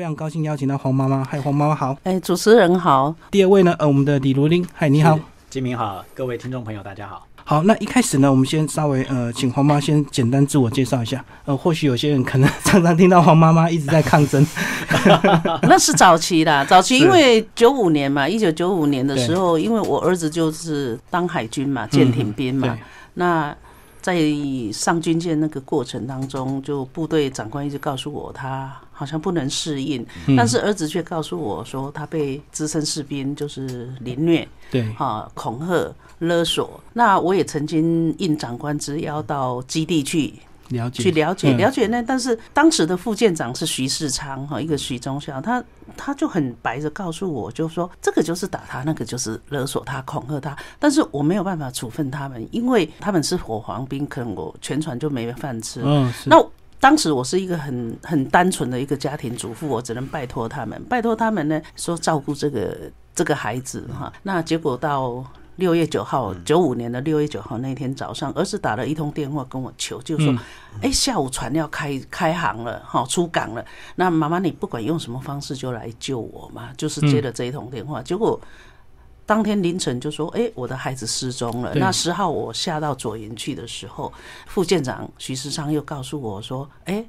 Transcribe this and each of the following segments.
非常高兴邀请到黄妈妈，嗨，黄妈妈好。哎，主持人好。第二位呢，呃，我们的李如林，嗨，你好。金明好，各位听众朋友大家好。好，那一开始呢，我们先稍微呃，请黄妈先简单自我介绍一下。呃，或许有些人可能常常听到黄妈妈一直在抗争，那是早期啦，早期因为 九五年嘛，一九九五年的时候，因为我儿子就是当海军嘛，舰艇兵嘛，那。在上军舰那个过程当中，就部队长官一直告诉我，他好像不能适应，但是儿子却告诉我说，他被资深士兵就是凌虐，对，哈，恐吓勒索。那我也曾经应长官之邀到基地去。了解去了解了解那，但是当时的副舰长是徐世昌哈，一个徐中校，他他就很白的告诉我，就说这个就是打他，那个就是勒索他、恐吓他，但是我没有办法处分他们，因为他们是火黄兵，可能我全船就没饭吃。嗯，那当时我是一个很很单纯的一个家庭主妇，我只能拜托他们，拜托他们呢，说照顾这个这个孩子哈。那结果到。六月九号，九五年的六月九号那天早上，儿子打了一通电话跟我求，就说：“哎，下午船要开开航了，哈，出港了。那妈妈，你不管用什么方式就来救我嘛。”就是接了这一通电话，结果当天凌晨就说：“哎，我的孩子失踪了。”那十号我下到左营去的时候，副舰长徐世昌又告诉我说：“哎。”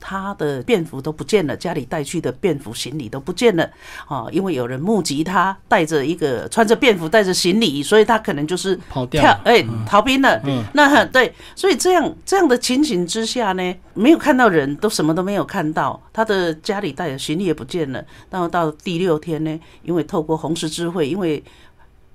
他的便服都不见了，家里带去的便服行李都不见了啊！因为有人目击他带着一个穿着便服带着行李，所以他可能就是跑掉，哎，逃兵了。那对，所以这样这样的情形之下呢，没有看到人都什么都没有看到，他的家里带的行李也不见了。然后到第六天呢，因为透过红十字会，因为。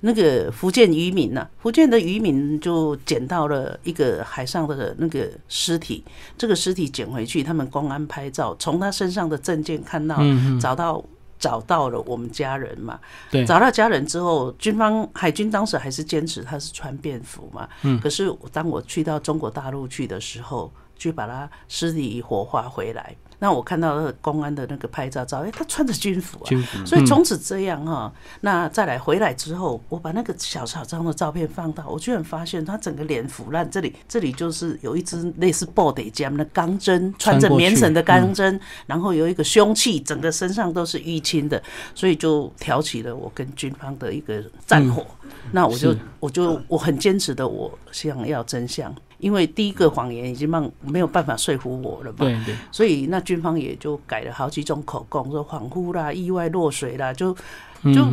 那个福建渔民呐，福建的渔民就捡到了一个海上的那个尸体，这个尸体捡回去，他们公安拍照，从他身上的证件看到，找到找到了我们家人嘛。对，找到家人之后，军方海军当时还是坚持他是穿便服嘛。嗯。可是当我去到中国大陆去的时候，就把他尸体火化回来。那我看到公安的那个拍照照，哎，他穿着军服啊，所以从此这样哈。那再来回来之后，我把那个小小张的照片放大，我居然发现他整个脸腐烂，这里这里就是有一支类似 body jam 的钢针，穿着棉绳的钢针，然后有一个凶器，整个身上都是淤青的，所以就挑起了我跟军方的一个战火。那我就我就我很坚持的，我想要真相。因为第一个谎言已经让没有办法说服我了嘛，对对，所以那军方也就改了好几种口供，说恍惚啦、意外落水啦，就就。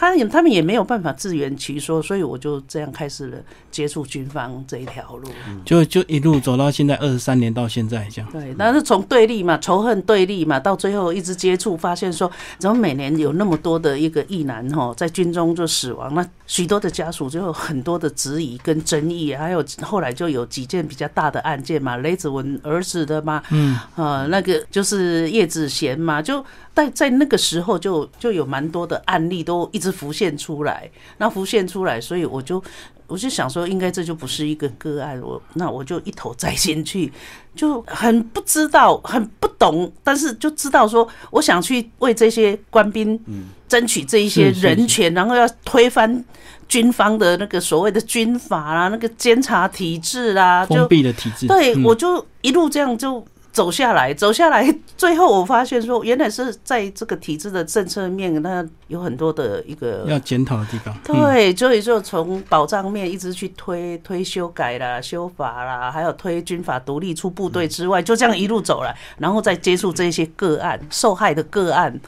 他也他们也没有办法自圆其说，所以我就这样开始了接触军方这一条路，就就一路走到现在二十三年到现在这样。对，但是从对立嘛，仇恨对立嘛，到最后一直接触，发现说怎么每年有那么多的一个义男哈在军中就死亡，那许多的家属就有很多的质疑跟争议，还有后来就有几件比较大的案件嘛，雷子文儿子的嘛，嗯，呃，那个就是叶子贤嘛，就在在那个时候就就有蛮多的案例都。一直浮现出来，那浮现出来，所以我就我就想说，应该这就不是一个个案，我那我就一头栽进去，就很不知道，很不懂，但是就知道说，我想去为这些官兵争取这一些人权，然后要推翻军方的那个所谓的军法啦，那个监察体制啦，封闭的体制，对我就一路这样就。走下来，走下来，最后我发现说，原来是在这个体制的政策面，那有很多的一个要检讨的地方。对，所以就从保障面一直去推推修改啦、修法啦，还有推军法独立出部队之外，就这样一路走来，然后再接触这些个案、受害的个案。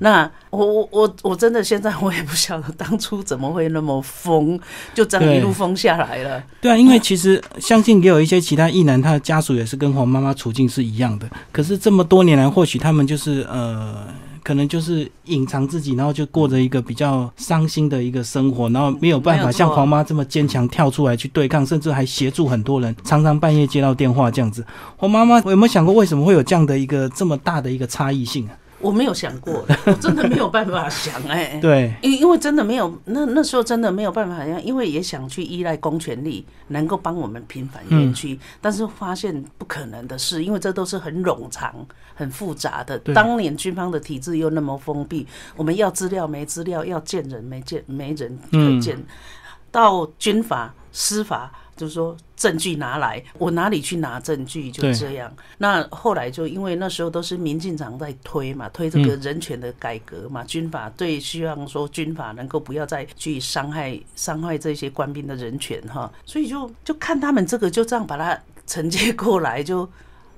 那我我我我真的现在我也不晓得当初怎么会那么疯，就这样一路疯下来了。对啊，因为其实相信也有一些其他异男，他的家属也是跟黄妈妈处境是一样的。可是这么多年来，或许他们就是呃，可能就是隐藏自己，然后就过着一个比较伤心的一个生活，然后没有办法像黄妈这么坚强跳出来去对抗，甚至还协助很多人，常常半夜接到电话这样子。黄妈妈有没有想过，为什么会有这样的一个这么大的一个差异性啊？我没有想过，我真的没有办法想哎。对，因因为真的没有，那那时候真的没有办法，因为也想去依赖公权力，能够帮我们平反冤屈，但是发现不可能的事，因为这都是很冗长、很复杂的。当年军方的体制又那么封闭，我们要资料没资料，要见人没见没人可见，到军法、司法。就是说证据拿来，我哪里去拿证据？就这样。那后来就因为那时候都是民进党在推嘛，推这个人权的改革嘛，军法对，希望说军法能够不要再去伤害伤害这些官兵的人权哈，所以就就看他们这个就这样把它承接过来，就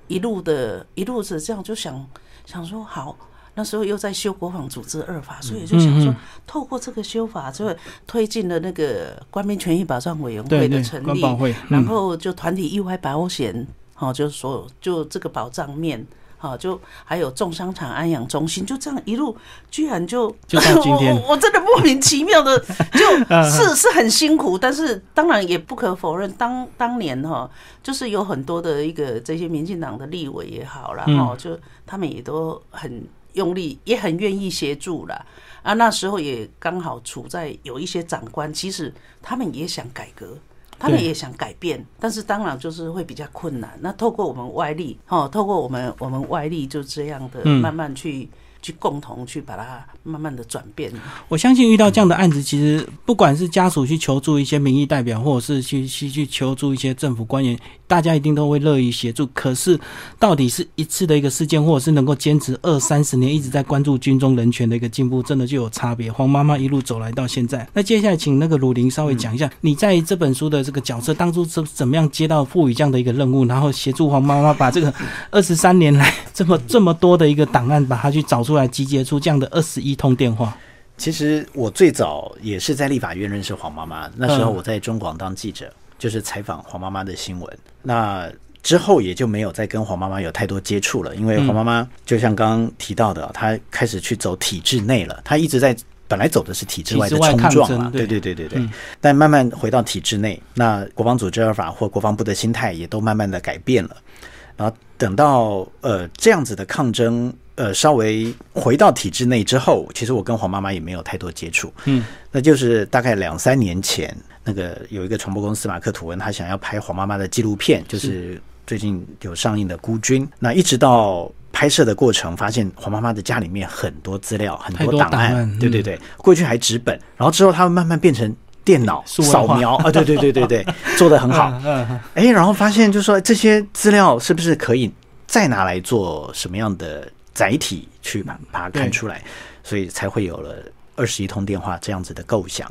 一路的一路子这样就想想说好。那时候又在修国防组织二法，所以就想说，透过这个修法，就推进了那个官兵权益保障委员会的成立，然后就团体意外保险，好，就是所有就这个保障面，好，就还有重伤厂安养中心，就这样一路，居然就就到今天，我真的莫名其妙的，就是是很辛苦，但是当然也不可否认，当当年哈，就是有很多的一个这些民进党的立委也好然后就他们也都很。用力也很愿意协助了啊！那时候也刚好处在有一些长官，其实他们也想改革，他们也想改变，但是当然就是会比较困难。那透过我们外力，哦，透过我们我们外力就这样的慢慢去。去共同去把它慢慢的转变。我相信遇到这样的案子，其实不管是家属去求助一些民意代表，或者是去去去求助一些政府官员，大家一定都会乐于协助。可是，到底是一次的一个事件，或者是能够坚持二三十年一直在关注军中人权的一个进步，真的就有差别。黄妈妈一路走来到现在，那接下来请那个鲁林稍微讲一下，你在这本书的这个角色当初是怎么样接到赋予这样的一个任务，然后协助黄妈妈把这个二十三年来 这么这么多的一个档案，把它去找出。来集结出这样的二十一通电话。其实我最早也是在立法院认识黄妈妈，那时候我在中广当记者，就是采访黄妈妈的新闻。那之后也就没有再跟黄妈妈有太多接触了，因为黄妈妈就像刚刚提到的，她开始去走体制内了。她一直在本来走的是体制外的冲撞嘛，对对对对对。但慢慢回到体制内，那国防组织二法或国防部的心态也都慢慢的改变了。然后等到呃这样子的抗争。呃，稍微回到体制内之后，其实我跟黄妈妈也没有太多接触。嗯，那就是大概两三年前，那个有一个传播公司马克吐温，他想要拍黄妈妈的纪录片，就是最近有上映的《孤军》。那一直到拍摄的过程，发现黄妈妈的家里面很多资料，很多档案，对对对，过去还纸本，然后之后他们慢慢变成电脑扫描啊，对对对对对，做的很好。哎，然后发现就说这些资料是不是可以再拿来做什么样的？载体去把把它看出来，所以才会有了二十一通电话这样子的构想。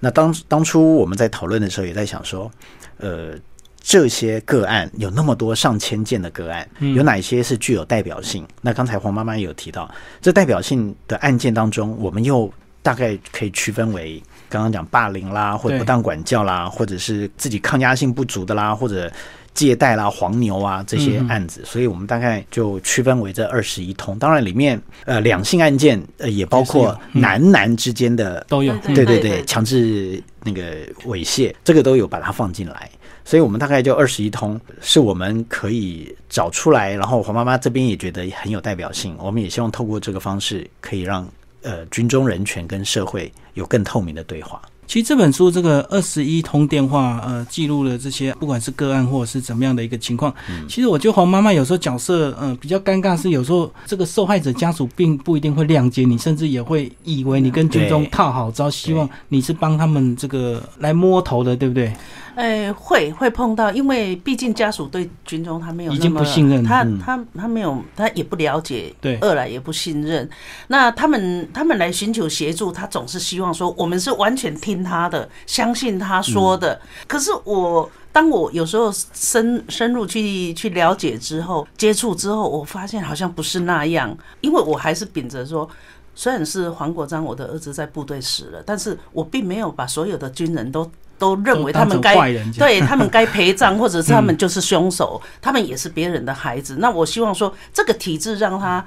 那当当初我们在讨论的时候，也在想说，呃，这些个案有那么多上千件的个案，有哪些是具有代表性？那刚才黄妈妈也有提到，这代表性的案件当中，我们又大概可以区分为刚刚讲霸凌啦，或者不当管教啦，或者是自己抗压性不足的啦，或者。借贷啦、黄牛啊这些案子，所以我们大概就区分为这二十一通。当然，里面呃两性案件呃也包括男男之间的都有，对对对，强制那个猥亵这个都有把它放进来。所以我们大概就二十一通，是我们可以找出来。然后黄妈妈这边也觉得很有代表性，我们也希望透过这个方式，可以让呃军中人权跟社会有更透明的对话。其实这本书这个二十一通电话，呃，记录了这些不管是个案或者是怎么样的一个情况。其实我觉得黄妈妈有时候角色，呃，比较尴尬，是有时候这个受害者家属并不一定会谅解你，甚至也会以为你跟军中套好招，希望你是帮他们这个来摸头的，对不对？哎，会会碰到，因为毕竟家属对军中他没有已经不信任，他他他没有，他也不了解，对，二来也不信任。那他们他们来寻求协助，他总是希望说我们是完全听他的，相信他说的。可是我当我有时候深深入去去了解之后，接触之后，我发现好像不是那样，因为我还是秉着说，虽然是黄国章我的儿子在部队死了，但是我并没有把所有的军人都。都认为他们该对他们该陪葬，或者是他们就是凶手，他们也是别人的孩子。那我希望说，这个体制让他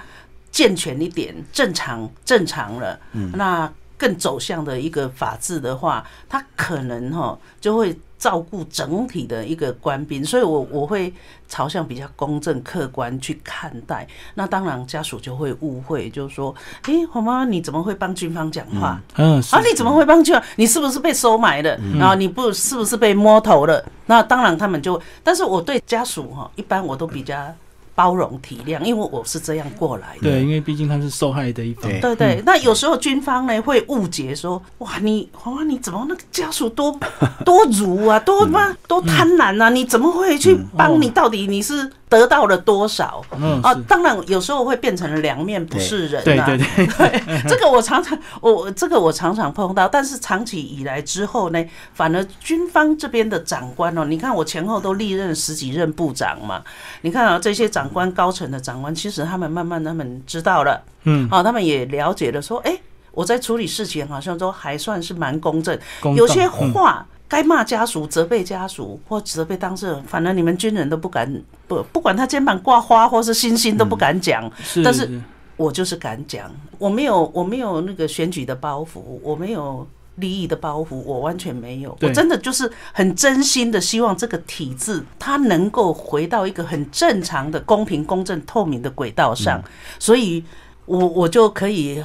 健全一点，正常正常了，嗯那更走向的一个法治的话，他可能哈就会。照顾整体的一个官兵，所以我我会朝向比较公正客观去看待。那当然家属就会误会，就是说，哎，黄妈你怎么会帮军方讲话？嗯，啊，你怎么会帮军方？你是不是被收买了？然后你不是不是被摸头了？那当然他们就，但是我对家属哈，一般我都比较包容体谅，因为我是这样过来的。对，因为毕竟他是受害的一方。对对对，那有时候军方呢会误解说，哇，你黄花你怎么那个家属多 多如啊，多嘛多贪婪啊？你怎么会去帮你？到底你是得到了多少？嗯啊，当然有时候会变成了两面不是人啊。对对 对，对，这个我常常我这个我常常碰到，但是长期以来之后呢，反而军方这边的长官哦，你看我前后都历任十几任部长嘛，你看啊这些长官高层的长官，其实他们慢慢他们知道了，嗯，啊，他们也了解了说，哎、我在处理事情好像都还算是蛮公正，公有些嗯话。该骂家属、责备家属或责备当事人，反正你们军人都不敢不不管他肩膀挂花或是星星都不敢讲，是，但是我就是敢讲，我没有我没有那个选举的包袱，我没有利益的包袱，我完全没有。我真的就是很真心的希望这个体制它能够回到一个很正常的、公平、公正、透明的轨道上，所以我我就可以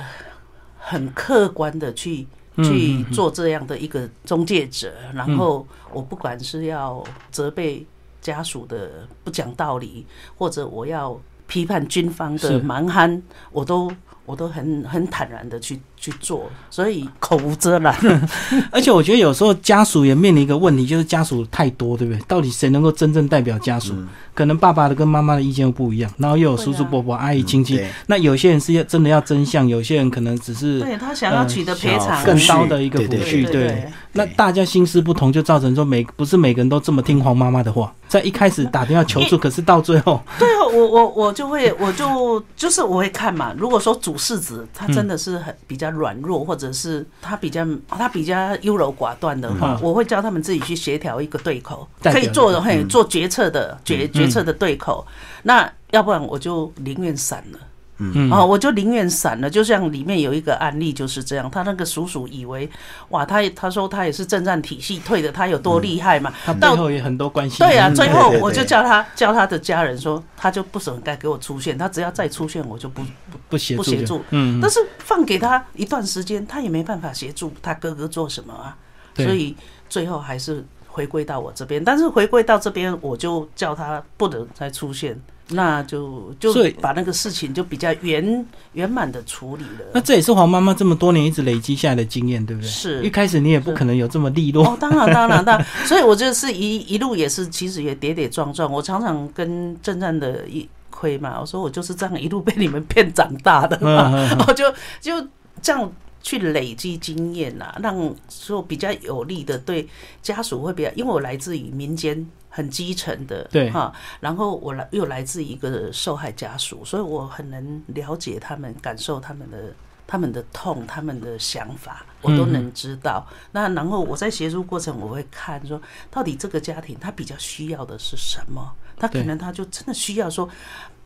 很客观的去。去做这样的一个中介者，然后我不管是要责备家属的不讲道理，或者我要批判军方的蛮憨，我都我都很很坦然的去去做，所以口无遮拦。而且我觉得有时候家属也面临一个问题，就是家属太多，对不对？到底谁能够真正代表家属？可能爸爸的跟妈妈的意见又不一样，然后又有叔叔伯伯、阿姨亲戚。对那有些人是要真的要真相，有些人可能只是对他想要取得赔偿，更高高的一个抚对对恤。对对那大家心思不同，就造成说每不是每个人都这么听黄妈妈的话，在一开始打电话求助，可是到最后，对啊，我我我就会，我就就是我会看嘛。如果说主事子他真的是很比较软弱，或者是他比较他比较优柔寡断的话，嗯我会叫他们自己去协调一个对口，可以做的嘿做决策的决嗯决策的对口。那要不然我就宁愿散了。嗯啊，我就宁愿散了。就像里面有一个案例就是这样，他那个叔叔以为，哇，他他说他也是政战体系退的，他有多厉害嘛？他背到后也很多关系。对啊，嗯最后我就叫他叫他的家人说，他就不准再给我出现，他只要再出现，我就不不协助，不协助。嗯，但是放给他一段时间，他也没办法协助他哥哥做什么啊，所以最后还是回归到我这边。但是回归到这边，我就叫他不能再出现，那就就把那个事情就比较圆圆满的处理了。那这也是黄妈妈这么多年一直累积下来的经验，对不对？是一开始你也不可能有这么利落。哦，当然，当然，当然，所以我就是一一路也是，其实也跌跌撞撞。我常常跟正战的一亏嘛，我说我就是这样一路被你们骗长大的嘛，我就就这样去累积经验呐、让说比较有利的对家属会比较，因为我来自于民间。很基层的，对哈，然后我来又来自一个受害家属，所以我很能了解他们，感受他们的他们的痛，他们的想法，我都能知道。那然后我在协助过程，我会看说，到底这个家庭他比较需要的是什么？他可能他就真的需要说，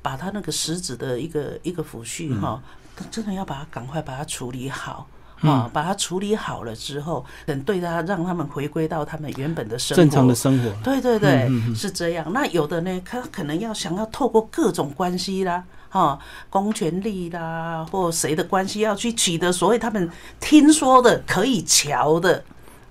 把他那个实质的一个一个抚恤哈，真的要把它赶快把它处理好。啊，把它处理好了之后，等对他让他们回归到他们原本的生活，正常的生活，对对对，嗯嗯嗯是这样。那有的呢，他可能要想要透过各种关系啦，哈，公权力啦，或谁的关系要去取得所谓他们听说的可以瞧的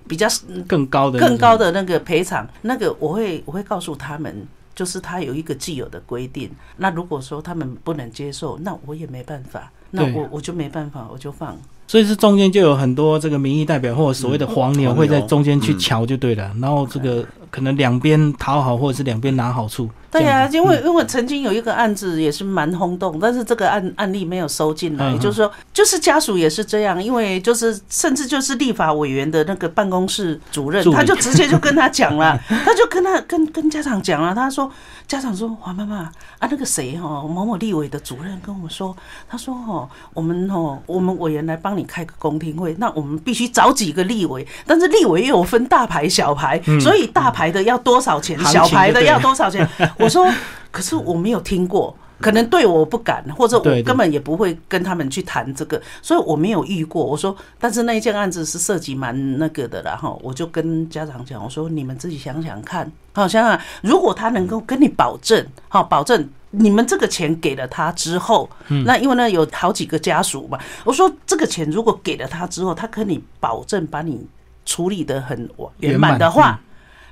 比较更高的更高的那个赔偿，那个我会我会告诉他们。就是他有一个既有的规定，那如果说他们不能接受，那我也没办法，那我我就没办法，我就放。所以是中间就有很多这个民意代表或者所谓的黄牛黄牛。会在中间去瞧就对了，然后这个可能两边讨好或者是两边拿好处。对呀、因为因为曾经有一个案子也是蛮轰动，但是这个案案例没有收进来，就是说，就是家属也是这样，因为就是甚至就是立法委员的那个办公室主任他就直接就跟他讲了，他就跟他跟跟家长讲了，他说家长说黄妈妈啊那个谁哦某某立委的主任跟我们说，他说哦我们哦我们委员来帮你开个公听会，那我们必须找几个立委，但是立委又有分大牌小牌，所以大牌的要多少钱，小牌的要多少钱？我说，可是我没有听过，可能对我不敢，或者我根本也不会跟他们去谈这个，所以我没有遇过。我说，但是那一件案子是涉及蛮那个的啦，哈，我就跟家长讲，我说你们自己想想看，好想想，如果他能够跟你保证，好保证。你们这个钱给了他之后，那因为呢有好几个家属嘛，我说这个钱如果给了他之后，他跟你保证把你处理的很圆满的话，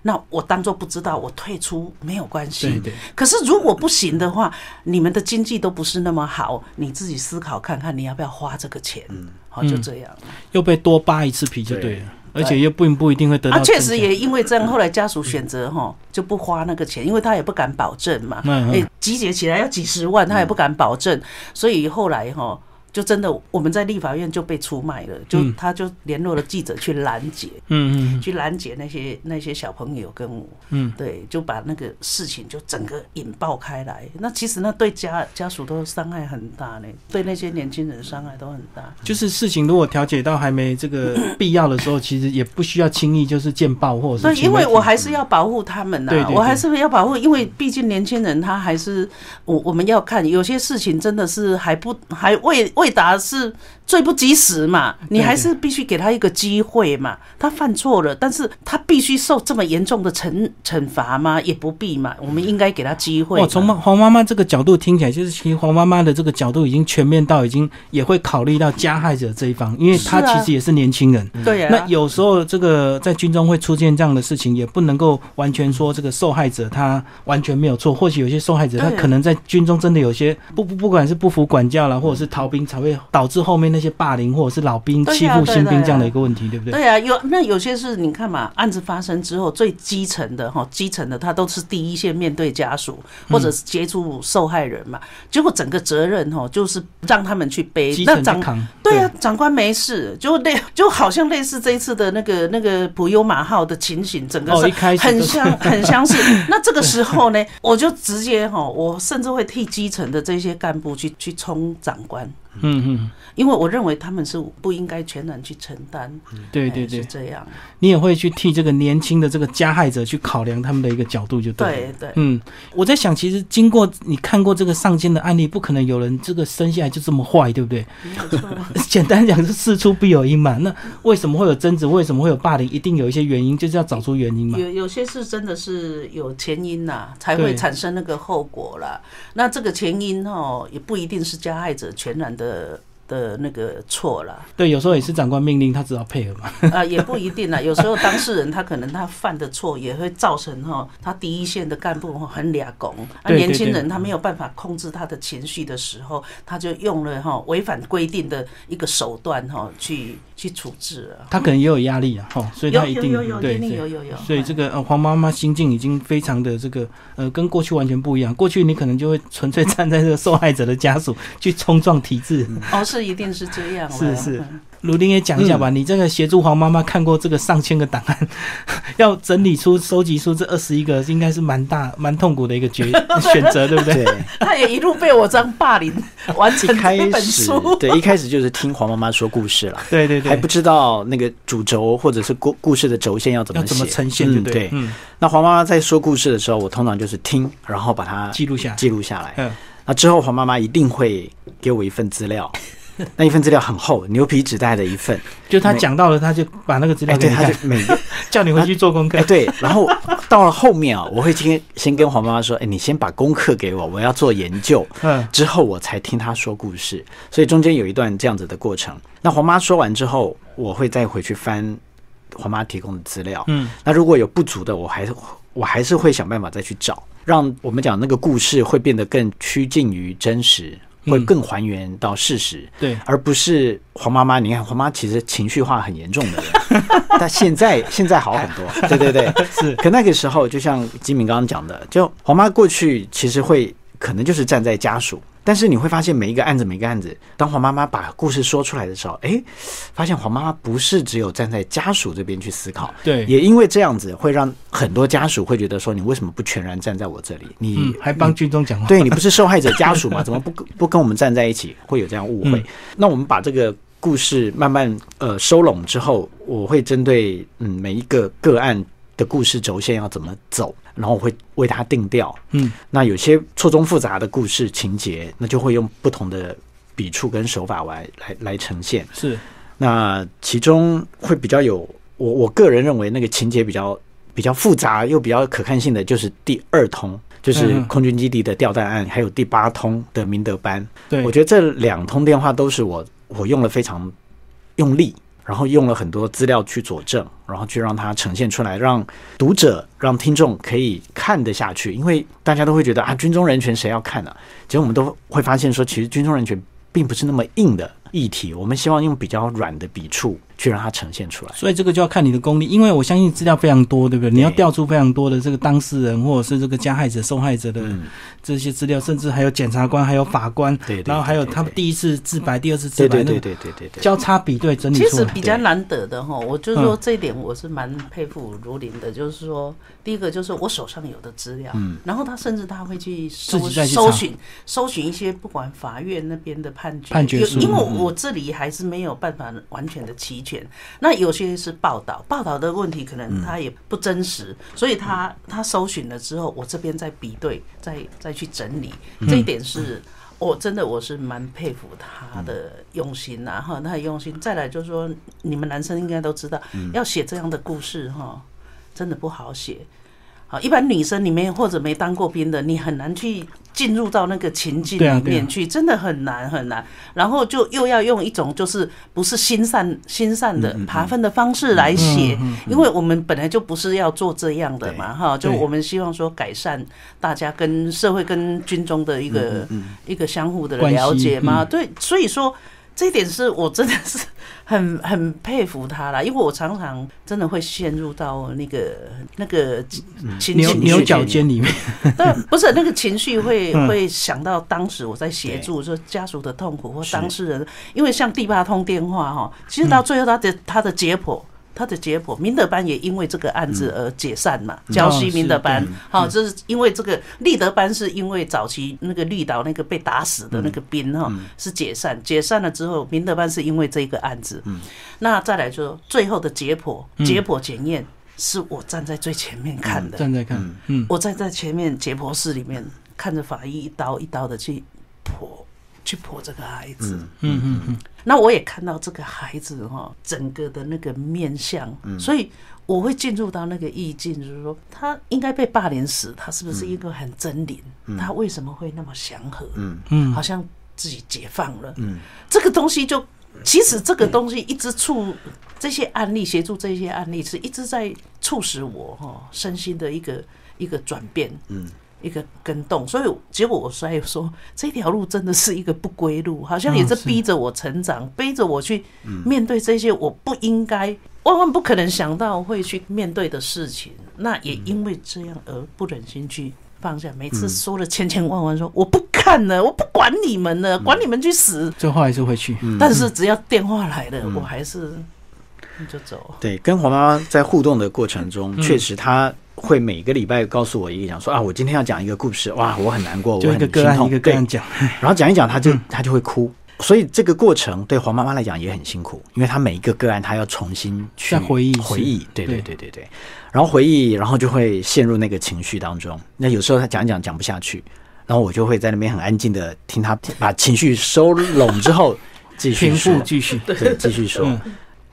那我当做不知道，我退出没有关系。对对，可是如果不行的话，你们的经济都不是那么好，你自己思考看看，你要不要花这个钱？好，就这样。又被多扒一次皮就对了，而且又不不一定会得到。确实也因为这样，后来家属选择哈就不花那个钱，因为他也不敢保证嘛。嗯嗯哎，集结起来要几十万，他也不敢保证，所以后来哈。就真的，我们在立法院就被出卖了，就嗯。他就联络了记者去拦截，嗯嗯去拦截那些那些小朋友跟我，嗯，对，就把那个事情就整个引爆开来。那其实那对家家属都伤害很大呢，对那些年轻人伤害都很大。就是事情如果调解到还没这个 必要的时候，其实也不需要轻易就是见报或者，是因为我还是要保护他们呐、我还是要保护，因为毕竟年轻人他还是我我们要看有些事情真的是还不还未未达是罪不及时嘛，你还是必须给他一个机会嘛。他犯错了，但是他必须受这么严重的惩惩罚吗？也不必嘛，我们应该给他机会哦。从妈黄妈妈这个角度听起来，就是其实黄妈妈的这个角度已经全面到已经也会考虑到加害者这一方，因为她是啊其实也是年轻人。对呀、那有时候这个在军中会出现这样的事情，也不能够完全说这个受害者他完全没有错。或许有些受害者他可能在军中真的有些不不不管是不服管教啦，或者是逃兵，才会导致后面那些霸凌或者是老兵欺负新兵这样的一个问题，对不对？对啊，有那有些是你看嘛，案子发生之后，最基层的哈，基层的他都是第一线面对家属或者是接触受害人嘛，结果整个责任哈就是让他们去背基，那长对啊，长官没事，就类就好像类似这一次的那个那个普悠玛号的情形，整个是很相 很相似。那这个时候呢，我就直接哈，我甚至会替基层的这些干部去去冲长官，嗯嗯，因为我认为他们是不应该全然去承担。哎对对对是，这样。你也会去替这个年轻的这个加害者去考量他们的一个角度，就对。对对，嗯，我在想，其实经过你看过这个上千的案例，不可能有人这个生下来就这么坏，对不对？简单讲是事出必有因嘛。那为什么会有争执？为什么会有霸凌？一定有一些原因，就是要找出原因嘛。有有些事真的是有前因呐、才会产生那个后果啦。那这个前因哦，也不一定是加害者全然的的那个错啦，对，有时候也是长官命令，他只好配合嘛。啊，也不一定啦。有时候当事人他可能他犯的错，也会造成哈他第一线的干部哈很俩拱，啊，年轻人他没有办法控制他的情绪的时候，他就用了哈违反规定的一个手段哈去去处置了。他可能也有压力啊，哈，所以他一定有有有，对一定有有有。所以这个呃黄妈妈心境已经非常的这个呃跟过去完全不一样。过去你可能就会纯粹站在这个受害者的家属去冲撞体制。哦，是一定是这样了。是是嗯卢丁也讲一下吧，你这个协助黄妈妈看过这个上千个档案，要整理出、收集出这二十一个，应该是蛮大、蛮痛苦的一个决 选择，对不对？对，他也一路被我这样霸凌，完一成开这本始书。对一开始就是听黄妈妈说故事了，对对对，还不知道那个主轴或者是故故事的轴线要怎么要怎么写呈现，对对？嗯，那黄妈妈在说故事的时候，我通常就是听，然后把它记录下来。记录下来。嗯，那之后黄妈妈一定会给我一份资料，那一份资料很厚，牛皮纸袋的一份。就他讲到了，他就把那个资料给你看，他就每个 叫你回去做功课哎，。对，然后到了后面啊，我会先先跟黄妈妈说，哎，你先把功课给我，我要做研究。嗯，之后我才听他说故事，所以中间有一段这样子的过程。那黄妈说完之后，我会再回去翻黄妈提供的资料。嗯，那如果有不足的，我还是我还是会想办法再去找，让我们讲那个故事会变得更趋近于真实，会嗯更还原到事实。对，而不是黄妈妈。你看，黄妈其实情绪化很严重的人，但现在现在好很多。对对对，是可那个时候，就像吉敏刚刚讲的，就黄妈过去其实会可能就是站在家属，但是你会发现每一个案子每一个案子，当黄妈妈把故事说出来的时候，哎，发现黄妈妈不是只有站在家属这边去思考。对，也因为这样子，会让很多家属会觉得说，你为什么不全然站在我这里？你、嗯，还帮军中讲话。对你不是受害者家属吗？怎么不跟 不跟我们站在一起？会有这样误会。嗯那我们把这个故事慢慢呃收拢之后，我会针对嗯每一个个案的故事轴线要怎么走，然后我会为它定调。嗯，那有些错综复杂的故事情节，那就会用不同的笔触跟手法来来来呈现。是，那其中会比较有我我个人认为那个情节比较比较复杂又比较可看性的，就是第二通，就是嗯空军基地的吊弹案，还有第八通的明德班。对，我觉得这两通电话都是我我用了非常用力，然后用了很多资料去佐证，然后去让它呈现出来，让读者、让听众可以看得下去。因为大家都会觉得啊，军中人权谁要看呢、结果我们都会发现说，其实军中人权并不是那么硬的议题，我们希望用比较软的笔触去让它呈现出来。所以这个就要看你的功力，因为我相信资料非常多，对不对？你要调出非常多的这个当事人或者是这个加害者、受害者的嗯，这些资料，甚至还有检察官、还有法官，对对然后还有他们第一次自白、第二次自白，对对对对对对对。交叉比对整理其实。比较难得的哈，我就是说这一点我是蛮佩服如林的，就是说第一个就是我手上有的资料，嗯然后他甚至他会去搜搜寻搜寻一些不管法院那边的判决，判决书因为嗯我这里还是没有办法完全的齐全，那有些是报道，报道的问题可能他也不真实，所以他他搜寻了之后，我这边再比对，再再去整理，这一点是。我真的我是蛮佩服他的用心呐、哈，他的用心。再来就是说，你们男生应该都知道，要写这样的故事哈，真的不好写。好，一般女生里面或者没当过兵的，你很难去进入到那个情境里面去，真的很难很难。然后就又要用一种就是不是心善心善的爬分的方式来写，因为我们本来就不是要做这样的嘛，哈，就我们希望说改善大家跟社会跟军中的一个一个相互的了解嘛，嗯。对，所以说。这一点是我真的是很很佩服他啦，因为我常常真的会陷入到那个那个情牛牛角尖里面，但不是那个情绪会 嗯。会想到当时我在协助说家属的痛苦或当事人，因为像第八通电话哈，其实到最后他的他的解剖。他的解剖，明德班也因为这个案子而解散嘛，礁溪明德班。好，这是因为这个立德班是因为早期那个绿岛那个被打死的那个兵哈是解散，解散了之后，明德班是因为这个案子，那再来就最后的解剖，解剖检验是我站在最前面看的，站在看，嗯，我站在前面解剖室里面，看着法医一刀一刀的去剖，去剖这个孩子。嗯嗯嗯，那我也看到这个孩子哈，整个的那个面相，所以我会进入到那个意境，就是说他应该被霸凌死，他是不是一个很狰狞？他为什么会那么祥和？嗯嗯好像自己解放了。嗯，这个东西就其实这个东西一直促这些案例协助这些案例是一直在促使我哈身心的一个一个转变。嗯。一个跟动，所以结果我所以说这条路真的是一个不归路，好像也是逼着我成长，逼着我去面对这些我不应该、万万不可能想到会去面对的事情。那也因为这样而不忍心去放下。每次说了千千万万说我不看了，我不管你们了，管你们去死。最后还是会去，但是只要电话来了，我还是就走。对，跟黄妈妈在互动的过程中，嗯。确实她会每个礼拜告诉我一个讲说啊，我今天要讲一个故事，哇，我很难过，我就一很心痛，个个案一个个对案讲，然后讲一讲，他就他就会哭。所以这个过程对黄妈妈来讲也很辛苦，因为她每一个个案她要重新去回忆回忆，对对对对对。对，然后回忆，然后就会陷入那个情绪当中。那有时候她讲一讲讲不下去，然后我就会在那边很安静的听她把情绪收拢之后继续平说，继续，对，继续说。嗯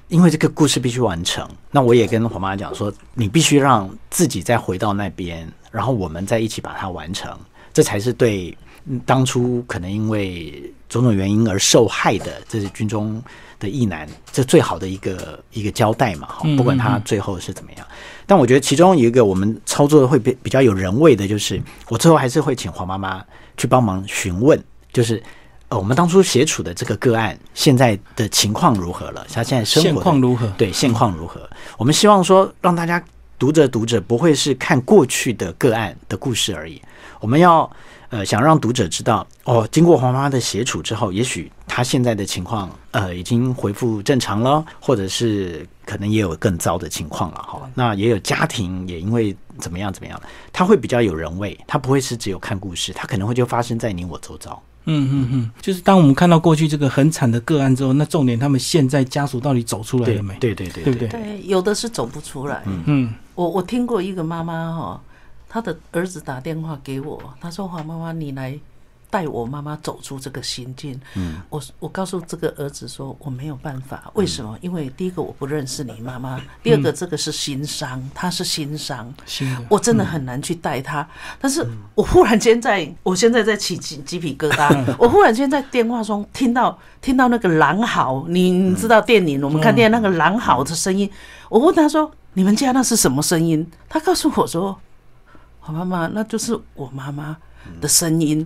因为这个故事必须完成，那我也跟黄妈讲说，你必须让自己再回到那边，然后我们再一起把它完成，这才是对嗯当初可能因为种种原因而受害的这是军中的义男，这最好的一个一个交代嘛，不管他最后是怎么样。但我觉得其中一个我们操作的会比比较有人味的，就是我最后还是会请黄妈妈去帮忙询问，就是。呃，我们当初协处的这个个案，现在的情况如何了？他现在生活现况如何？对现况如何？我们希望说，让大家读者读者不会是看过去的个案的故事而已，我们要呃想让读者知道，哦，经过黄妈妈的协处之后，也许他现在的情况呃已经恢复正常了，或者是可能也有更糟的情况了哈。那也有家庭也因为怎么样怎么样，他会比较有人味，他不会是只有看故事，他可能会就发生在你我周遭。嗯嗯嗯，就是当我们看到过去这个很惨的个案之后，那重点他们现在家属到底走出来了没？对对对对不对对，有的是走不出来。嗯，我我听过一个妈妈哈，她的儿子打电话给我，她说：“黄妈妈，你来带我妈妈走出这个心境。嗯，我我告诉这个儿子说我没有办法，为什么？因为第一个我不认识你妈妈，第二个这个是心伤，他是心伤，我真的很难去带他。但是我忽然间在，我现在在起鸡鸡皮疙瘩，我忽然间在电话中听到听到那个狼嚎，你你知道电影我们看电影那个狼嚎的声音，我问他说：“你们家那是什么声音？”他告诉我说。我妈妈，那就是我妈妈的声音。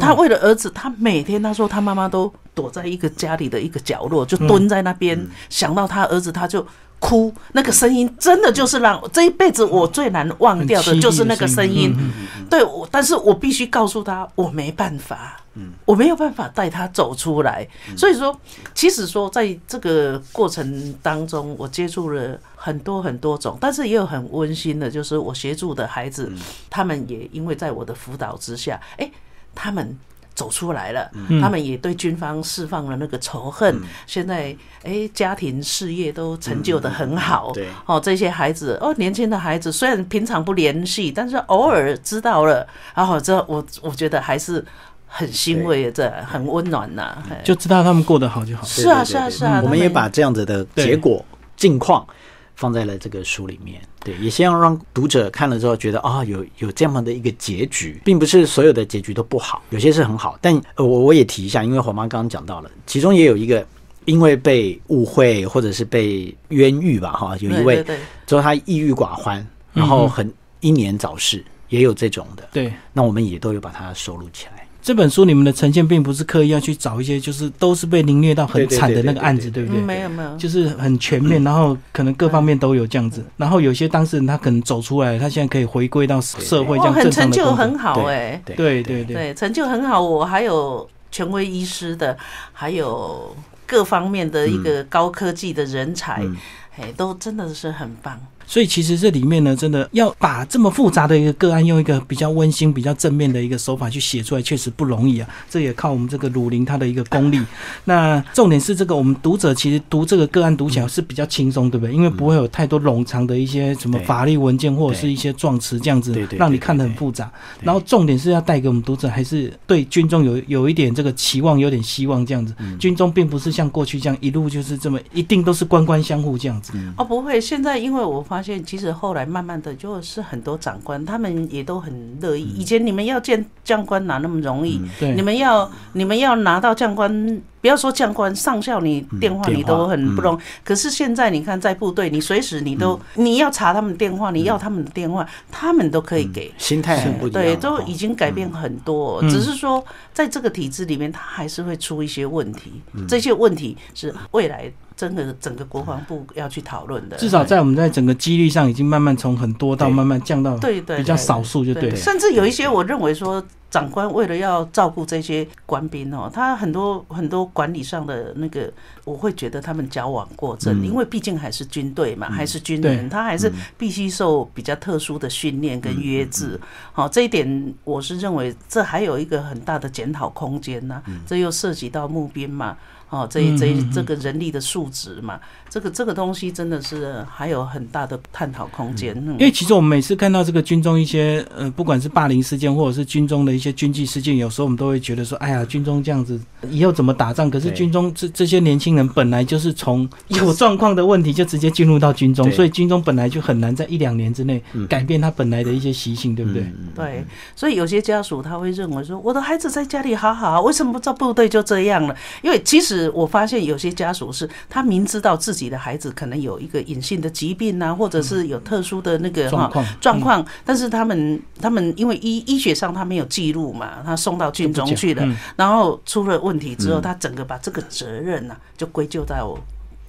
他为了儿子，他每天他说他妈妈都躲在一个家里的一个角落，就蹲在那边，想到他儿子他就哭。那个声音真的就是让这一辈子我最难忘掉的，就是那个声音。对，我但是我必须告诉他，我没办法，我没有办法带他走出来。所以说，其实说在这个过程当中，我接触了。很多很多种，但是也有很温馨的，就是我协助的孩子，他们也因为在我的辅导之下，哎，他们走出来了，他们也对军方释放了那个仇恨，现在哎，家庭事业都成就的很好，对，哦，这些孩子哦，年轻的孩子虽然平常不联系，但是偶尔知道了，然后这我我觉得还是很欣慰，这很温暖呐，就知道他们过得好就好。是啊，是啊，是啊，我们也把这样子的结果境况。放在了这个书里面，对，也希望让读者看了之后觉得啊，有有这样的一个结局，并不是所有的结局都不好，有些是很好。但呃我我也提一下，因为黄妈刚刚讲到了，其中也有一个因为被误会或者是被冤狱吧，哈，有一位之后他抑郁寡欢，然后很英年早逝，也有这种的。对，那我们也都有把它收录起来。这本书你们的呈现并不是刻意要去找一些，就是都是被凌虐到很惨的那个案子，对不对？没有没有，就是很全面，然后可能各方面都有这样子。然后有些当事人他可能走出来，他现在可以回归到社会，这样很成就很好哎。对对对，对成就很好。我还有权威医师的，还有各方面的一个高科技的人才，哎，都真的是很棒。所以其实这里面呢，真的要把这么复杂的一个个案，用一个比较温馨、比较正面的一个手法去写出来，确实不容易啊。这也靠我们这个鲁林他的一个功力。那重点是这个，我们读者其实读这个个案读起来是比较轻松，对不对？因为不会有太多冗长的一些什么法律文件或者是一些状词这样子，让你看得很复杂。然后重点是要带给我们读者，还是对军中有有一点这个期望，有点希望这样子。军中并不是像过去这样一路就是这么一定都是官官相护这样子。哦，不会。现在因为我发现，其实后来慢慢的，就是很多长官，他们也都很乐意。以前你们要见将官哪那么容易？你们要你们要拿到将官，不要说将官上校，你电话你都很不容易。可是现在你看，在部队，你随时你都你要查他们电话，你要他们的电话，他们都可以给。心态很不，对，都已经改变很多。只是说，在这个体制里面，他还是会出一些问题。这些问题是未来。真的，整个国防部要去讨论的。至少在我们在整个几率上，已经慢慢从很多到慢慢降到对对比较少数，就对。甚至有一些，我认为说，长官为了要照顾这些官兵哦，他很多很多管理上的那个，我会觉得他们矫枉过正，因为毕竟还是军队嘛，还是军人，他还是必须受比较特殊的训练跟约制。好，这一点我是认为这还有一个很大的检讨空间呐。这又涉及到募兵嘛。哦，这这这个人力的数值嘛，这个这个东西真的是还有很大的探讨空间。因为其实我们每次看到这个军中一些呃，不管是霸凌事件或者是军中的一些军纪事件，有时候我们都会觉得说，哎呀，军中这样子以后怎么打仗？可是军中这这些年轻人本来就是从 有状况的问题就直接进入到军中，所以军中本来就很难在一两年之内改变他本来的一些习性，对不对？对，所以有些家属他会认为说，我的孩子在家里好好，为什么到部队就这样了？因为其实。我发现有些家属是，他明知道自己的孩子可能有一个隐性的疾病啊，或者是有特殊的那个状况状况，但是他们他们因为医医学上他没有记录嘛，他送到军中去了，然后出了问题之后，他整个把这个责任呢就归咎在我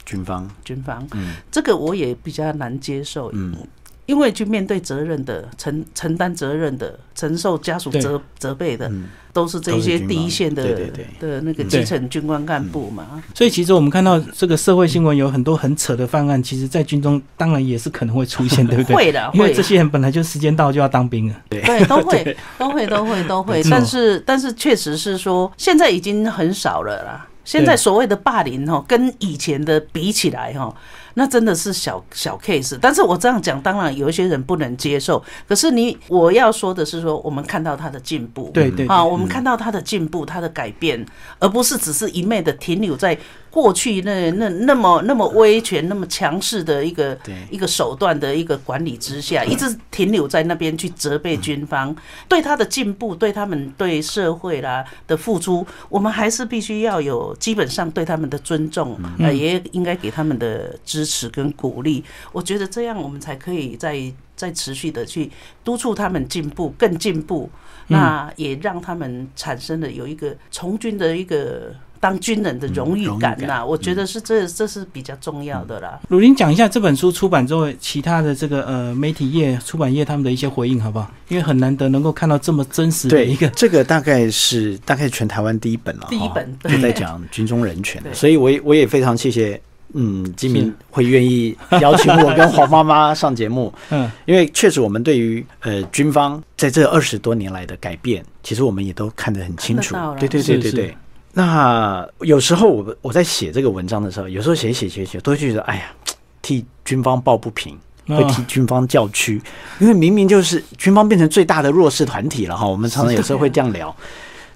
军方。军方，这个我也比较难接受，嗯。因为去面对责任的承承担责任的承受家属责责备的，都是这些第一线的的那个基层军官干部嘛。所以其实我们看到这个社会新闻有很多很扯的犯案，其实，在军中当然也是可能会出现，对不对？会的，因为这些人本来就时间到就要当兵了。对，都会，都会，都会，都会。但是，但是确实是说，现在已经很少了啦。现在所谓的霸凌哈，跟以前的比起来哈，那真的是小小 case。但是我这样讲，当然有一些人不能接受。可是你我要说的是说，我们看到他的进步，对对啊，我们看到他的进步，他的改变，而不是只是一昧的停留在过去那那那么那么威权、那么强势的一个对一个手段的一个管理之下，一直停留在那边去责备军方，对他的进步，对他们对社会啦的付出，我们还是必须要有基本上对他们的尊重，呃，也应该给他们的支持跟鼓励。我觉得这样我们才可以再再持续的去督促他们进步，更进步，那也让他们产生了有一个从军的一个。当军人的荣誉感呐、我觉得是这这是比较重要的啦。鲁林讲一下这本书出版之后，其他的这个呃媒体业、出版业他们的一些回应好不好？因为很难得能够看到这么真实的对一个，这个大概是大概全台湾第一本了，第一本在讲军中人权所以我也我也非常谢谢，嗯，金明会愿意邀请我跟黄妈妈上节目，嗯，因为确实我们对于呃军方在这二十多年来的改变，其实我们也都看得很清楚。对对对是是。对对。那有时候我我在写这个文章的时候，有时候写写写写，都会觉得哎呀，替军方抱不平。会哦替军方叫屈，因为明明就是军方变成最大的弱势团体了哈。我们常常有时候会这样聊，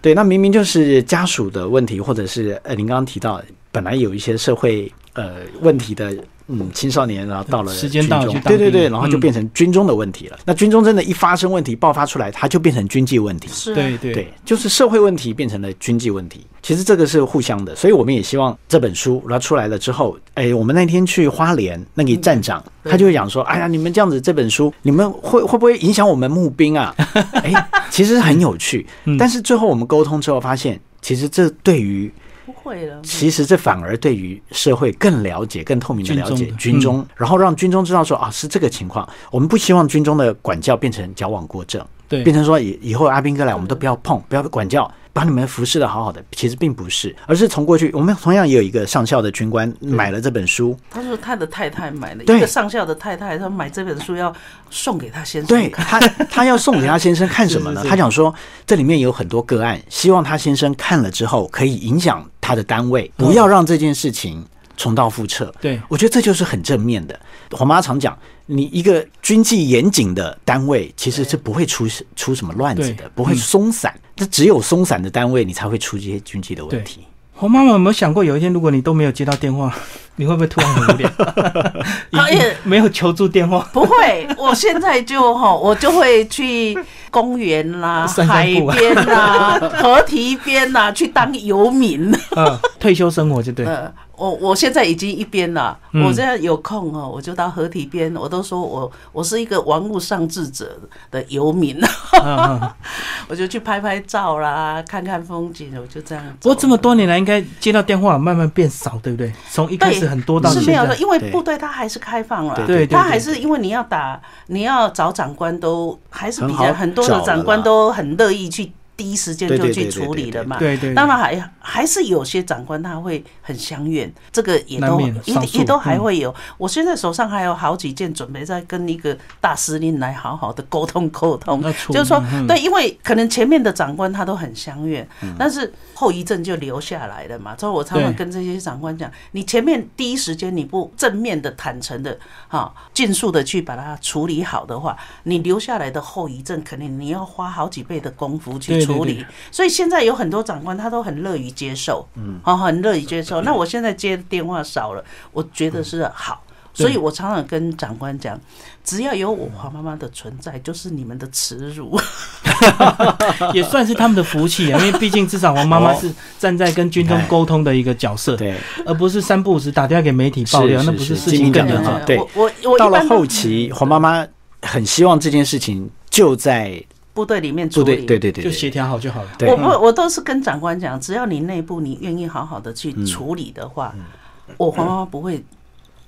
对，那明明就是家属的问题，或者是呃，您刚刚提到本来有一些社会呃问题的嗯青少年，然后到了时间到了去当对对对，然后就嗯变成军中的问题了。那军中真的，一发生问题爆发出来，它就变成军纪问题。是。啊对对。对，就是社会问题变成了军纪问题，其实这个是互相的，所以我们也希望这本书然后出来了之后，哎，我们那天去花莲那个站长，对。他就会讲说，哎呀，你们这样子这本书，你们会会不会影响我们募兵啊？哎，其实很有趣，嗯。但是最后我们沟通之后发现，其实这对于不会了。其实这反而对于社会更了解、更透明的了解军中军中，然后让军中知道说啊是这个情况。我们不希望军中的管教变成矫枉过正，对变成说以以后阿兵哥来我们都不要碰，不要管教，把你们服侍的好好的。其实并不是，而是从过去我们同样也有一个上校的军官买了这本书，他说他的太太买了，一个上校的太太，他买这本书要送给他先生对。他他要送给他先生 看什么呢？是是是他讲说这里面有很多个案，希望他先生看了之后可以影响他的单位，不要让这件事情重蹈覆辙。对我觉得这就是很正面的。黄妈常讲，你一个军纪严谨的单位，其实是不会出出什么乱子的，不会松散。这只有松散的单位，你才会出这些军纪的问题。黄妈妈有没有想过，有一天如果你都没有接到电话，你会不会突然很无聊？而且没有求助电话，不会，我现在就哈，我就会去公园啦、散散海边啦、河堤边啦，去当游民。嗯，退休生活就对，呃，我我现在已经一边了，嗯。我现在有空哦，我就到河堤边，我都说我我是一个玩物丧志者的游民，嗯嗯。我就去拍拍照啦，看看风景，我就这样走。不过这么多年来，应该接到电话慢慢变少，对不对？从一开始很多到现在是没有的，，因为部队它还是开放了，对。对对它还是因为你要打，你要找长官都还是比较很多的长官都很乐意去第一时间就去处理了嘛。对对，当然还还是有些长官他会很相怨，这个也都也也都还嗯会有。我现在手上还有好几件，准备在跟一个大司令来好好的沟通沟通就是说对，因为可能前面的长官他都很相怨，但是后遗症就留下来了嘛。所以我常常跟这些长官讲，你前面第一时间你不正面的、坦诚的、哈，尽速的去把它处理好的话，你留下来的后遗症，肯定你要花好几倍的功夫去处理对。所以现在有很多长官他都很乐于接受，嗯，好，很乐于接受。那我现在接电话少了，我觉得是好。对所以我常常跟长官讲，只要有我黄妈妈的存在，就是你们的耻辱。也算是他们的福气啊，因为毕竟至少黄妈妈是站在跟军中沟通的一个角色，对，而不是三不五时打电话给媒体爆料，那不是事情更是金明讲得严重。对我我我到了后期，黄妈妈很希望这件事情就在部队里面处部队，理，对对对对，就协调好就好了。对。我不，我都是跟长官讲，只要你内部你愿意好好的去嗯。处理的话，我黄妈妈不会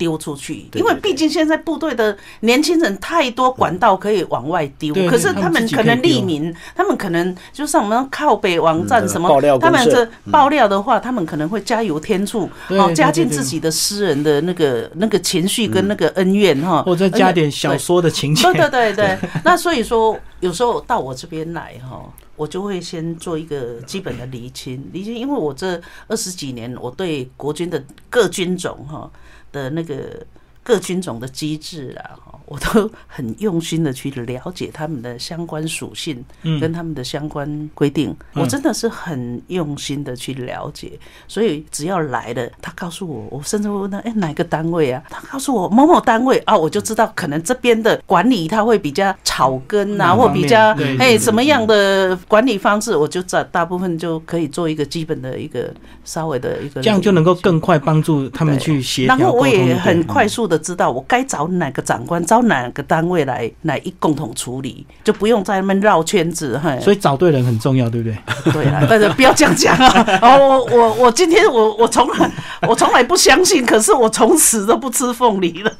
丢出去，因为毕竟现在部队的年轻人太多管道可以往外丢，可是他他们可能可以丢。匿名，他们可能就像我们靠北网站嗯什么，他们这爆料的话，他们可能会加油添醋，哦，加进自己的私人的那个那个情绪跟那个恩怨哈，或者加点小说的情节。对，对对。对，那所以说有时候到我这边来哈，我就会先做一个基本的厘清，厘清，因为我这二十几年，我对国军的各军种哈的那个各军种的机制啊，我都很用心的去了解他们的相关属性，跟他们的相关规定，我真的是很用心的去了解。所以只要来了，他告诉我，我甚至会问他，哎，哪个单位啊？他告诉我某某单位啊，我就知道可能这边的管理他会比较草根啊，或比较哎什么样的管理方式，我就在大部分就可以做一个基本的一个稍微的一个，这样就能够更快帮助他们去协调。然后我也很快速的知道我该找哪个长官，找哪个单位来来一共同处理，就不用在那边绕圈子。哈，所以找对人很重要，对不对？对啊，但 是不要这样讲啊！哦，我我我今天我我从来我从来不相信，可是我从此都不吃凤梨了。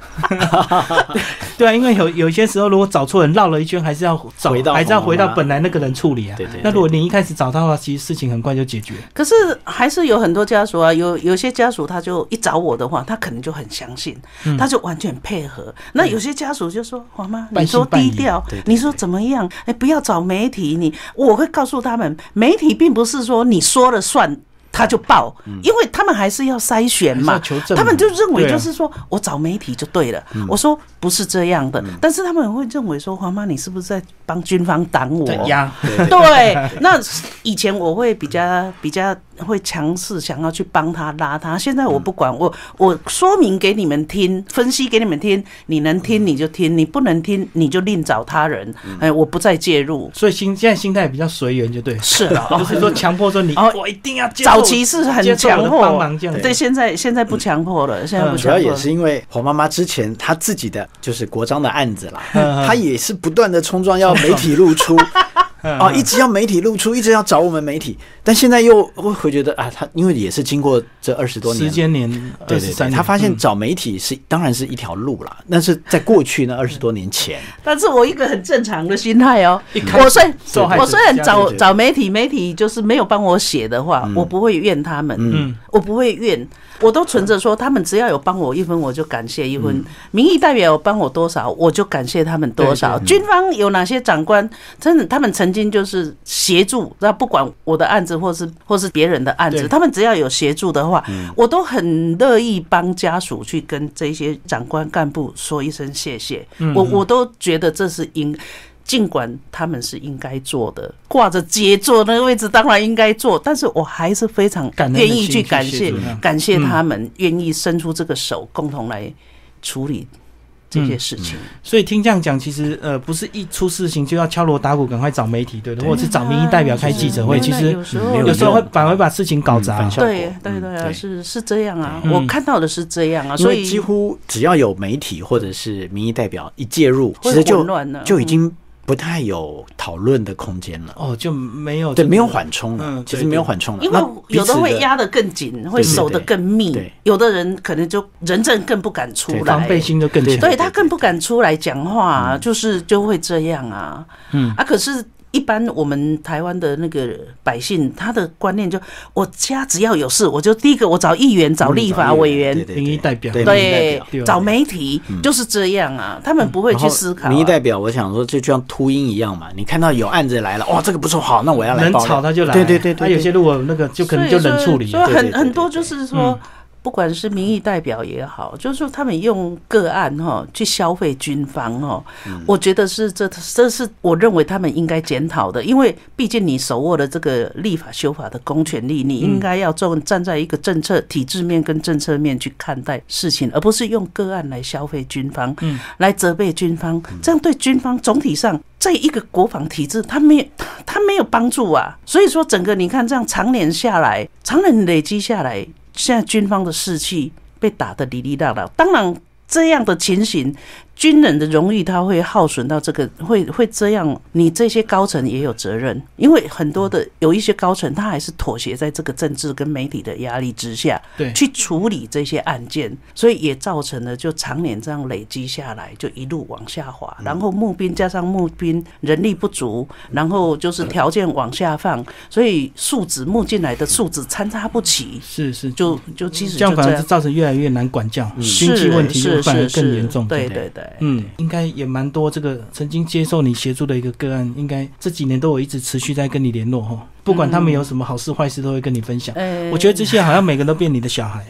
对啊，因为有有一些时候，如果找错人，绕了一圈，还是要找，还是要回到本来那个人处理啊。对对。那如果你一开始找他的话，其实事情很快就解决。可是还是有很多家属啊，有有些家属他就一找我的话，他可能就很相信，他就完全配合。那有些家属就说：“黄妈，你说低调，你说怎么样？哎，不要找媒体。你我会告诉他们，媒体并不是说你说了算。”他就报，因为他们还是要筛选嘛，他们就认为就是说我找媒体就对了。我说不是这样的，但是他们会认为说黄妈你是不是在帮军方挡我？对，那以前我会比较比较会强势，想要去帮他拉他。现在我不管，我我说明给你们听，分析给你们听，你能听你就听，你不能听你就另找他人。哎，我不再介入。所以心现在心态比较随缘，就对。是了，不是说强迫说你 我一定要早期是很强迫，对，现在现在不强迫了，现在不。主要也是因为黄妈妈之前她自己的就是国章的案子啦，她也是不断的冲撞要媒体露出。哦，一直要媒体露出，一直要找我们媒体，但现在又会会觉得啊，他因为也是经过这二十多年。时间年，对对对，他发现找媒体是当然是一条路啦，但是在过去那，二十多年前，但是我一个很正常的心态哦，我虽我虽然找找媒体，媒体就是没有帮我写的话，我不会怨他们，嗯，我不会怨。我都存着说，他们只要有帮我一分，我就感谢一分。民意代表有帮我多少，我就感谢他们多少。军方有哪些长官，真的他们曾经就是协助，那不管我的案子或是或是别人的案子，他们只要有协助的话，我都很乐意帮家属去跟这些长官干部说一声谢谢。我我都觉得这是应。尽管他们是应该做的，挂着杰作那个位置当然应该做，但是我还是非常愿意去感谢感谢他们愿意伸出这个手，共同来处理这些事情。所以听这样讲，其实呃不是一出事情就要敲锣打鼓，赶快找媒体，对的，或者是找民意代表开记者会。其实有时候会反而把事情搞砸。对对对，是是这样啊，我看到的是这样啊。所以几乎只要有媒体或者是民意代表一介入，其实就就已经。不太有讨论的空间了哦，就没有对，没有缓冲了。嗯，其实没有缓冲了，因为有的会压得更紧，会守得更密。有的人可能就人证更不敢出来，防备心就更强，对他更不敢出来讲话，就是就会这样啊。嗯啊，可是。一般我们台湾的那个百姓，他的观念就我家只要有事，我就第一个我找议员、找立法委员、民意代表，对，找媒体就是这样啊。他们不会去思考。民意代表，我想说就像秃鹰一样嘛。你看到有案子来了，哇，这个不错，好，那我要来。能吵他就来。对对对，他有些如果那个就可能就冷处理。所以很很多就是说。不管是民意代表也好，就是说他们用个案哈去消费军方哦，我觉得是这这是我认为他们应该检讨的，因为毕竟你手握了这个立法修法的公权力，你应该要站站在一个政策体制面跟政策面去看待事情，而不是用个案来消费军方，嗯，来责备军方，这样对军方总体上在一个国防体制，他没有他没有帮助啊。所以说，整个你看这样长年下来，长年累积下来。现在军方的士气被打得哩哩啦啦，当然这样的情形。军人的荣誉他会耗损到这个，会会这样。你这些高层也有责任，因为很多的有一些高层他还是妥协在这个政治跟媒体的压力之下，对，去处理这些案件，所以也造成了就常年这样累积下来，就一路往下滑。然后募兵加上募兵人力不足，然后就是条件往下放，所以数值募进来的数值参差不齐。是是，就就其实这样反而是造成越来越难管教，经济问题反而更严重。对对对。嗯，应该也蛮多。这个曾经接受你协助的一个个案，应该这几年都有一直持续在跟你联络哈。不管他们有什么好事坏事，都会跟你分享。呃我觉得这些好像每个人都变你的小孩。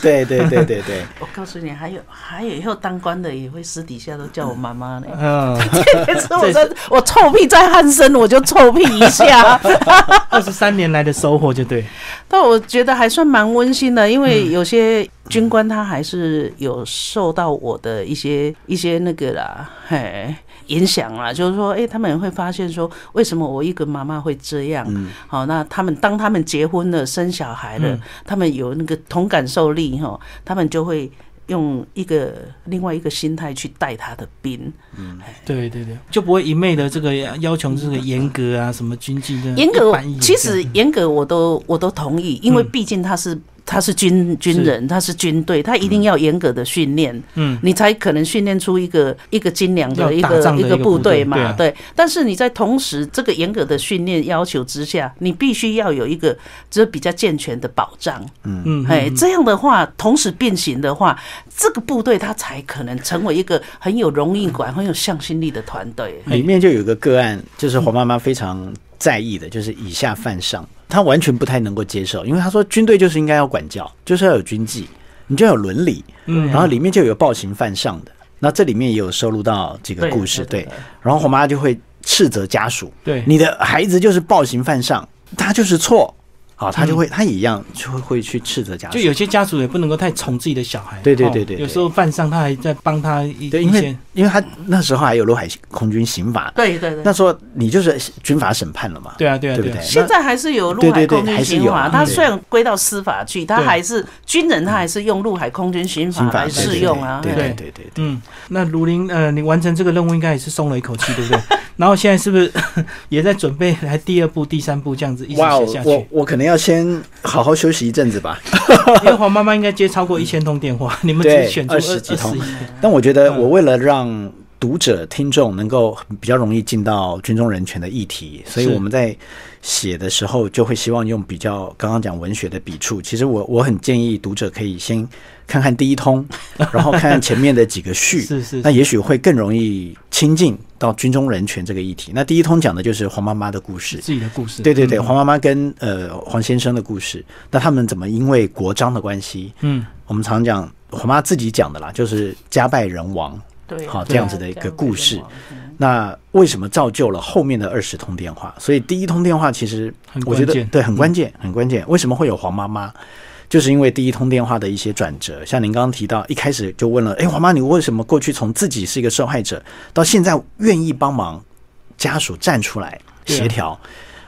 对对对对对，我告诉你，还有还有以后当官的也会私底下都叫我妈妈呢。嗯，可是我在我臭屁在汉生，我就臭屁一下。二十三年来的收获就对。但我觉得还算蛮温馨的，因为有些军官他还是有受到我的一些一些那个啦，嘿。影响啦，就是说，哎、他们会发现说，为什么我一个妈妈会这样？好，那他们当他们结婚了、生小孩了，嗯。他们有那个同感受力哈，他们就会用一个另外一个心态去带他的兵。嗯。对对对，就不会一昧的这个要求这个严格啊，什么军纪的严格其实严格我都我都同意，因为嗯。毕竟他是他是军军人，他是军队，他一定要严格的训练，嗯，你才可能训练出一个一个精良的一个一个部部队嘛，队对啊。对。但是你在同时这个严格的训练要求之下，你必须要有一个就是比较健全的保障，嗯。嗯，哎，嗯。这样的话同时并行的话，这个部队它才可能成为一个很有荣誉感、很有向心力的团队。里面就有一个个案，就是黄妈妈非常在意的，就是以下犯上，她完全不太能够接受，因为他说军队就是应该要管教，就是要有军纪，你就要有伦理，嗯。然后里面就有暴行犯上的，那这里面也有收录到这个故事，对对对，然后黄妈妈就会斥责家属，对，你的孩子就是暴行犯上，他就是错，好，他就会他也一样就会会去斥责家属，就有些家属也不能够太宠自己的小孩。哦对对对对对有时候犯上他还在帮他一因为因为他那时候还有陆海空军刑法，对对对。那时候你就是军法审判了嘛，对啊对啊对不对？现在还是有陆对对对海空军刑法，它啊对虽然归到司法去，它还是军人，他还是用陆海空军刑法来适用啊。对对对对对对。嗯，那卢林，呃，你完成这个任务应该也是松了一口气，对不对？然后现在是不是 也在准备来第二部、第三部这样子一起哇，写下我去？我可能要先好好休息一阵子吧。因为黄妈妈应该接超过一千通电话，你们只对选出二十几通但我觉得，嗯我为了让读者、听众能够比较容易进到军中人权的议题，所以我们在写的时候就会希望用比较刚刚讲文学的笔触。其实我我很建议读者可以先看看第一通，然后看看前面的几个序，是是那也许会更容易亲近到军中人权这个议题。那第一通讲的就是黄妈妈的故事，自己的故事。对对对，嗯黄妈妈跟呃黄先生的故事，那他们怎么因为国章的关系，嗯，我们常讲黄妈自己讲的啦，就是家败人亡。对，好这样子的一个故事那为什么造就了后面的二十通电话？所以第一通电话其实很我觉关键得对很关键，很关键。为什么会有黄妈妈？就是因为第一通电话的一些转折，像您刚刚提到，一开始就问了，哎，黄妈，你为什么过去从自己是一个受害者，到现在愿意帮忙家属站出来协调？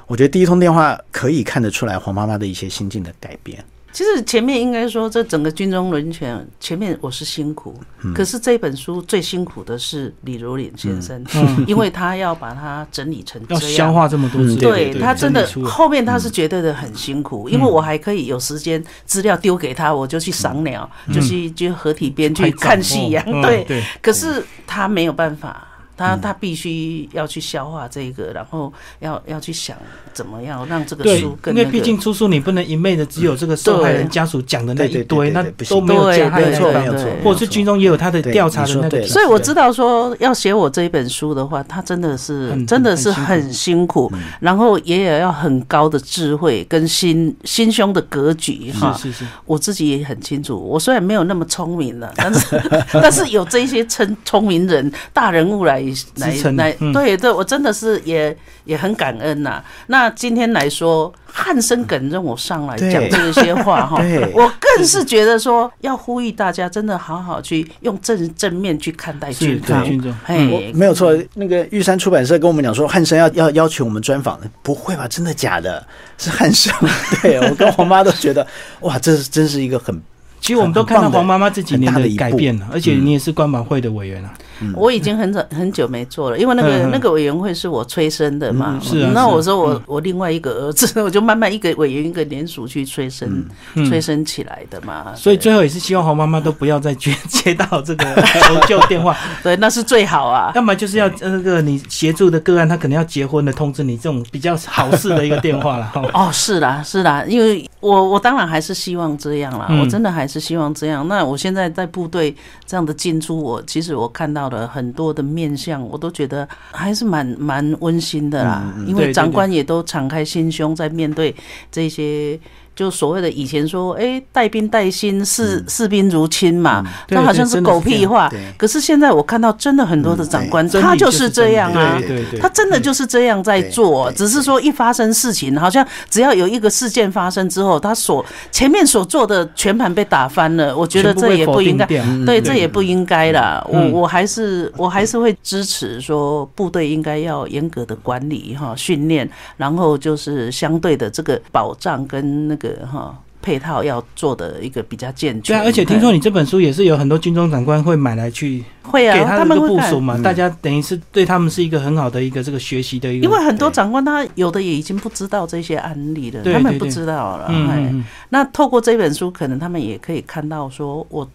我觉得第一通电话可以看得出来黄妈妈的一些心境的改变。其实前面应该说，这整个军中人权，前面我是辛苦，嗯。可是这本书最辛苦的是李如林先生，嗯。因为他要把它整理成要这样。消化这么多资嗯料，对他真的后面他是绝对的很辛苦，因为我还可以有时间资料丢给他，我就去赏鸟，就去就合体边去看戏呀、哦嗯。对，对，可是他没有办法，他嗯。他必须要去消化这个，然后要要去想怎么样让这个书，更那个。因为毕竟出书你不能一昧的只有这个受害人家属讲的那一堆，那都没有加害对的地方对对，对或者是军中也有他的调查的所以我知道说要写我这一本书的话，他真的是真的是很很辛苦，然后也有要很高的智慧跟心心胸的格局哈。是是是，我自己也很清楚，我虽然没有那么聪明了，但是 但是有这些聪聪明人、大人物来来来，嗯。对对，我真的是也也很感恩呐、那今天来说，汉生梗让我上来对。讲这些话哈，我更是觉得说要呼吁大家真的好好去用正正面去看待是军方。对没有错，那个玉山出版社跟我们讲说，汉生要要要求我们专访的，不会吧？真的假的？是汉生，对我跟我妈都觉得，哇，这是真是一个很其实我们都看到黄妈妈这几年的改变了，而且你也是关保会的委员啊，我已经很早很久没做了，因为那个那个委员会是我催生的嘛。嗯是啊那我说我我另外一个儿子，我就慢慢一个委员一个联署去催生嗯催生起来的嘛。所以最后也是希望黄妈妈都不要再接接到这个求救电话，对，那是最好啊。要么就是要呃那个你协助的个案，他可能要结婚的通知你这种比较好事的一个电话了。哦，是啦，是啦，因为我我当然还是希望这样啦，嗯我真的还还是希望这样。那我现在在部队这样的进出，我其实我看到了很多的面相，我都觉得还是蛮蛮温馨的啦。因为长官也都敞开心胸在面对这些。就所谓的以前说，哎、带兵带薪，视视兵如亲嘛，对那好像是狗屁话。可是现在我看到真的很多的长官，他就是这样啊他真的就是这样在做，只是说一发生事情，好像只要有一个事件发生之后，他所前面所做的全盘被打翻了。我觉得这也不应该，对，嗯这也不应该啦。我嗯我还是我还是会支持说，部队应该要严格的管理哈，训练，然后就是相对的这个保障跟那个哈。配套要做的一个比较健全，对啊，而且听说嗯你这本书也是有很多军中长官会买来去会啊，给他们会部署嘛，嗯大家等于是对他们是一个很好的一个这个学习的一个，因为很多长官他有的也已经不知道这些案例了，对他们不知道了。嗯那透过这本书，可能他们也可以看到，说我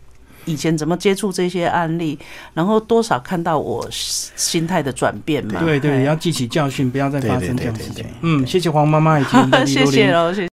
以前怎么接触这些案例，然后多少看到我心态的转变嘛。对对，哎要记起教训，不要再发生这样的事情。嗯，谢谢黄妈妈以及我们 的谢谢喽，谢谢。